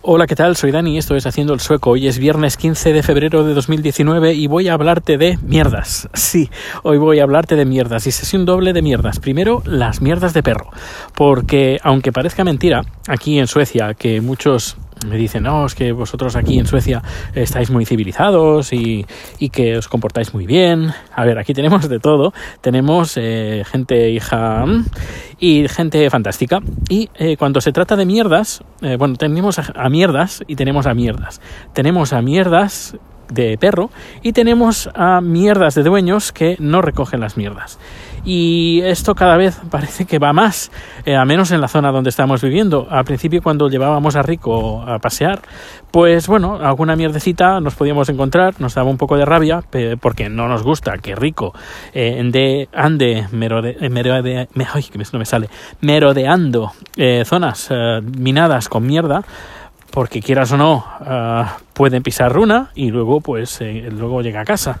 Hola, ¿qué tal? Soy Dani, esto es Haciendo el Sueco. Hoy es viernes 15 de febrero de 2019 y voy a hablarte de mierdas. Sí, hoy voy a hablarte de mierdas y sesión doble de mierdas. Primero, las mierdas de perro. Porque, aunque parezca mentira, aquí en Suecia, que muchos me dicen, no, es que vosotros aquí en Suecia estáis muy civilizados y, que os comportáis muy bien. A ver, aquí tenemos de todo. Tenemos eh, gente hija mm, y gente fantástica. Y eh, cuando se trata de mierdas, eh, bueno, tenemos a mierdas y tenemos a mierdas. Tenemos a mierdas de perro y tenemos a mierdas de dueños que no recogen las mierdas. Y esto cada vez parece que va más, eh, a menos en la zona donde estamos viviendo. Al principio cuando llevábamos a Rico a pasear, pues bueno, alguna mierdecita nos podíamos encontrar, nos daba un poco de rabia, porque no nos gusta que Rico eh, de, ande merode, eh, me, ay, que no me sale, merodeando eh, zonas minadas con mierda porque quieras o no ah, pueden pisar runa y luego pues eh, luego llega a casa.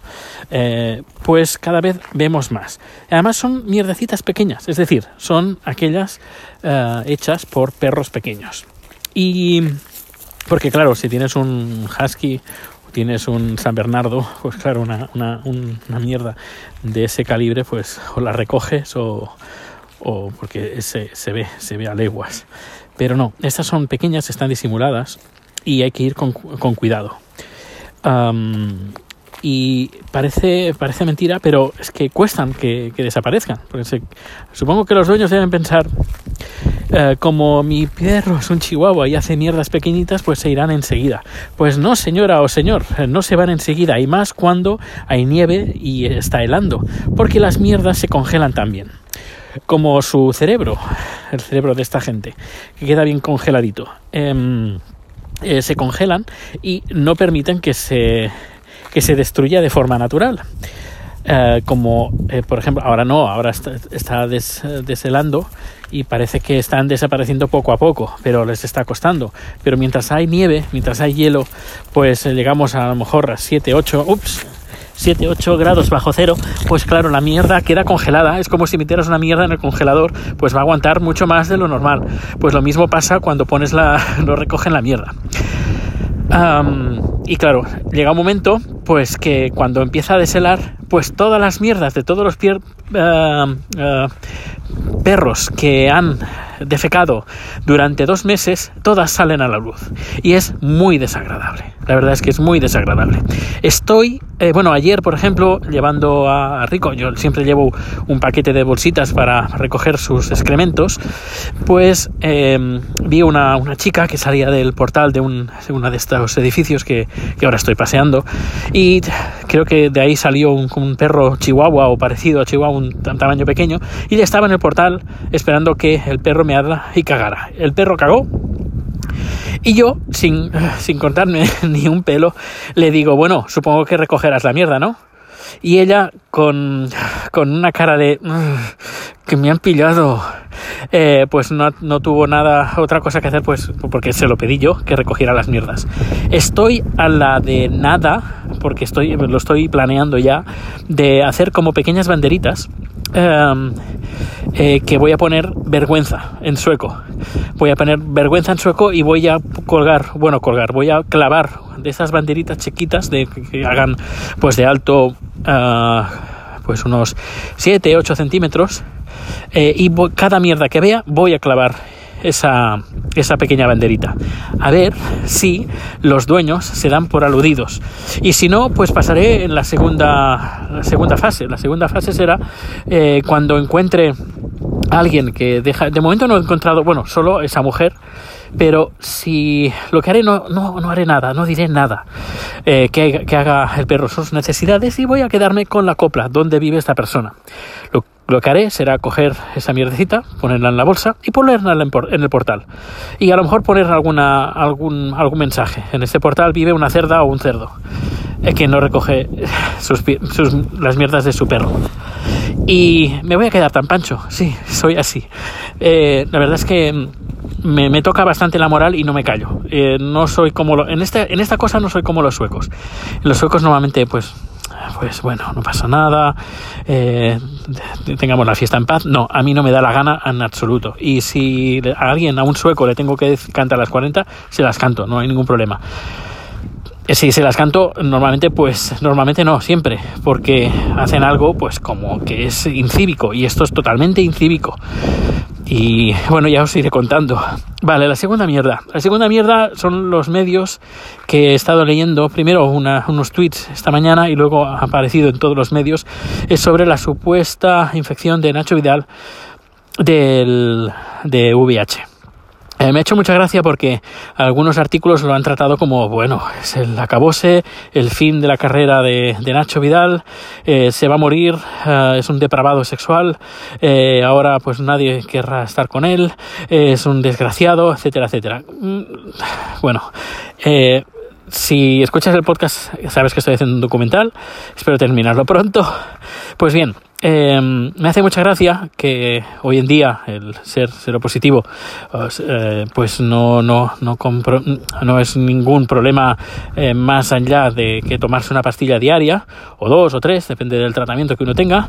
Eh, pues cada vez vemos más. Además son mierdecitas pequeñas es decir son aquellas ah, hechas por perros pequeños. Y porque claro si tienes un husky o tienes un San Bernardo pues claro una, una, una mierda de ese calibre pues o la recoges o, o porque se, se ve se ve a leguas pero no, estas son pequeñas, están disimuladas y hay que ir con, cuidado. y parece, parece mentira, pero es que cuestan que, desaparezcan. Supongo que los dueños deben pensar, eh, como mi perro es un chihuahua y hace mierdas pequeñitas, pues se irán enseguida. Pues no, señora o señor, no se van enseguida, y más cuando hay nieve y está helando, porque las mierdas se congelan también como su cerebro, el cerebro de esta gente, que queda bien congeladito. Em, eh, se congelan y no permiten que se, que se destruya de forma natural. Eh, como eh, por ejemplo ahora no, ahora está, deshelando y parece que están desapareciendo poco a poco, pero les está costando. Pero mientras hay nieve, mientras hay hielo, pues llegamos a, a lo mejor a 7, 8, ups, 7, 8 grados bajo cero, pues claro, la mierda queda congelada. Es como si metieras una mierda en el congelador, pues va a aguantar mucho más de lo normal. Pues lo mismo pasa cuando pones la, lo recogen la mierda. y claro, llega un momento, pues que cuando empieza a deshelar, pues todas las mierdas de todos los perros que han defecado durante dos meses, todas salen a la luz. Y es muy desagradable. La verdad es que es muy desagradable. Estoy, eh, bueno, ayer, por ejemplo, llevando a Rico, yo siempre llevo un paquete de bolsitas para recoger sus excrementos, pues em, vi una, una, chica que salía del portal de un, uno de estos edificios que, que, ahora estoy paseando y creo que de ahí salió un, un perro chihuahua o parecido a chihuahua, un tamaño pequeño, y ya estaba en el portal esperando que el perro meara y cagara. El perro cagó y yo, sin, sin contarme ni un pelo, le digo, bueno, supongo que recogerás la mierda, ¿no? Y ella, con, con una cara de que me han pillado, eh, pues no, no, tuvo nada, otra cosa que hacer, pues porque se lo pedí yo, que recogiera las mierdas. Estoy a la de nada, porque estoy, lo estoy planeando ya, de hacer como pequeñas banderitas Em, eh, que voy a poner vergüenza en sueco. Voy a poner vergüenza en sueco y voy a colgar, bueno, colgar, voy a clavar de esas banderitas chiquitas de que hagan pues de alto ah, pues unos 7, 8 centímetros eh, y cada mierda que vea voy a clavar esa, esa pequeña banderita. A ver si los dueños se dan por aludidos. Y si no, pues pasaré en la segunda, la segunda fase. La segunda fase será eh, cuando encuentre alguien que deja... De momento no he encontrado, bueno, solo esa mujer pero si lo que haré no, no, no haré nada, no diré nada eh, que, que, haga el perro sus necesidades y voy a quedarme con la copla donde vive esta persona. Lo, lo que haré será coger esa mierdecita, ponerla en la bolsa y ponerla en el portal. Y a lo mejor poner alguna, algún, algún mensaje. En este portal vive una cerda o un cerdo que no recoge sus, sus, las mierdas de su perro. Y me voy a quedar tan pancho, sí, soy así. Eh, la verdad es que me, me, toca bastante la moral y no me callo. Eh, no soy como lo, en, este, en esta cosa no soy como los suecos. Los suecos normalmente pues pues bueno, no pasa nada, eh, tengamos la fiesta en paz. No, a mí no me da la gana en absoluto. Y si a alguien, a un sueco, le tengo que cantar las 40, se las canto, no hay ningún problema. Eh, si se las canto, normalmente, pues, normalmente no, siempre, porque hacen algo, pues, como que es incívico, y esto es totalmente incívico. Y bueno, ya os iré contando. Vale, la segunda mierda. La segunda mierda son los medios que he estado leyendo. Primero unos tweets esta mañana y luego ha aparecido en todos los medios. Es sobre la supuesta infección de Nacho Vidal del, de VIH. Eh, me ha hecho mucha gracia porque algunos artículos lo han tratado como, bueno, es el acabose, el fin de la carrera de, Nacho Vidal, eh, se va a morir, eh, es un depravado sexual, ahora pues nadie querrá estar con él, es un desgraciado, etcétera, etcétera. Mm, bueno, si escuchas el podcast sabes que estoy haciendo un documental, espero terminarlo pronto. Pues bien, Em, me hace mucha gracia que hoy en día el ser positivo eh, pues no, no, no, no es ningún problema eh, más allá de que tomarse una pastilla diaria o dos o tres, depende del tratamiento que uno tenga.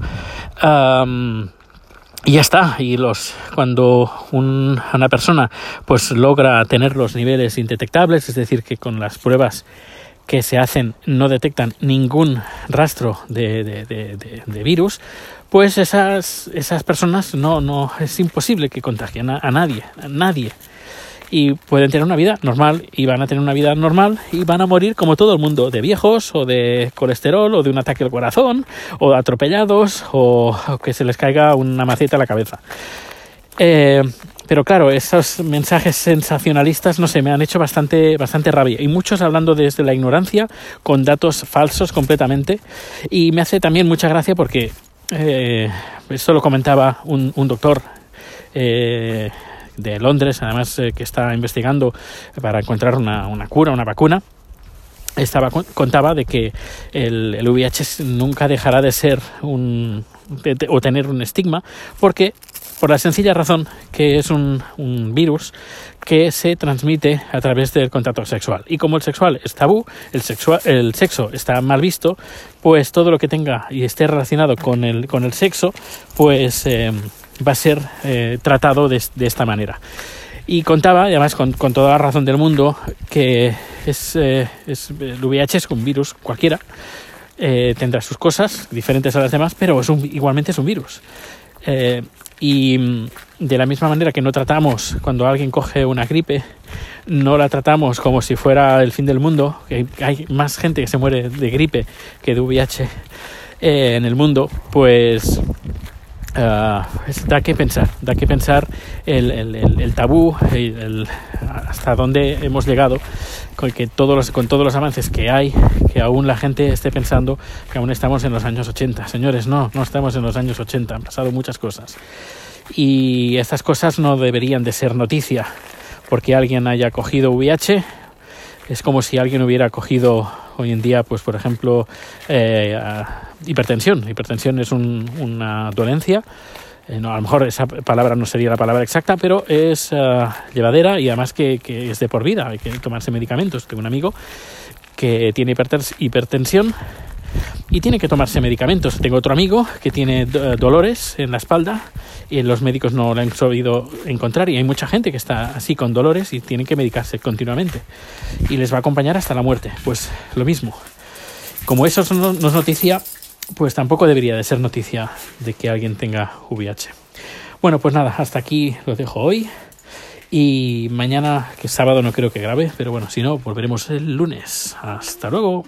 y ya está, y los cuando una persona pues logra tener los niveles indetectables, es decir, que con las pruebas que se hacen no detectan ningún rastro de, de, virus, pues esas, esas personas no, no es imposible que contagien a, nadie, a nadie. Y pueden tener una vida normal y van a tener una vida normal y van a morir como todo el mundo, de viejos o de colesterol o de un ataque al corazón o atropellados o, o que se les caiga una maceta a la cabeza. Eh, pero claro, esos mensajes sensacionalistas, no sé, me han hecho bastante, bastante rabia. Y muchos hablando desde la ignorancia, con datos falsos completamente. Y me hace también mucha gracia porque eh, esto lo comentaba un, doctor eh, de Londres, además eh, que está investigando para encontrar una, una cura, una vacuna estaba contaba de que el, el, VIH nunca dejará de ser un o tener un estigma porque por la sencilla razón que es un, virus que se transmite a través del contacto sexual. Y como el sexual es tabú, el, sexual, el sexo está mal visto, pues todo lo que tenga y esté relacionado con el, con el sexo, pues eh, va a ser eh, tratado de, esta manera. Y contaba, además con, toda la razón del mundo, que es, eh, es, el VIH es un virus cualquiera, tendrá sus cosas diferentes a las demás, pero igualmente es un virus. Y mm, de la misma manera que no tratamos cuando alguien coge una gripe, no la tratamos como si fuera el fin del mundo, que hay más gente que se muere de gripe que de VIH eh, en el mundo, pues ah, da que pensar, da que pensar el, el, el, tabú, hasta dónde hemos llegado con, que todos los, con todos los avances que hay, que aún la gente esté pensando que aún estamos en los años 80. Señores, no, no estamos en los años 80, han pasado muchas cosas. Y estas cosas no deberían de ser noticia, porque alguien haya cogido VIH. Es como si alguien hubiera cogido hoy en día, pues por ejemplo, eh, hipertensión. Hipertensión es una dolencia eh, a lo mejor esa palabra no sería la palabra exacta, pero es eh, llevadera y además que, es de por vida, hay que tomarse medicamentos. Tengo un amigo que tiene hipertensión y tiene que tomarse medicamentos. Tengo otro amigo que tiene eh, dolores en la espalda y los médicos no lo han sabido encontrar y hay mucha gente que está así con dolores y tienen que medicarse continuamente y les va a acompañar hasta la muerte. Pues lo mismo. Como eso no es noticia, pues tampoco debería de ser noticia de que alguien tenga VIH. Bueno, pues nada, hasta aquí lo dejo hoy. Y mañana, que es sábado, no creo que grabe, pero bueno, si no, volveremos el lunes. Hasta luego.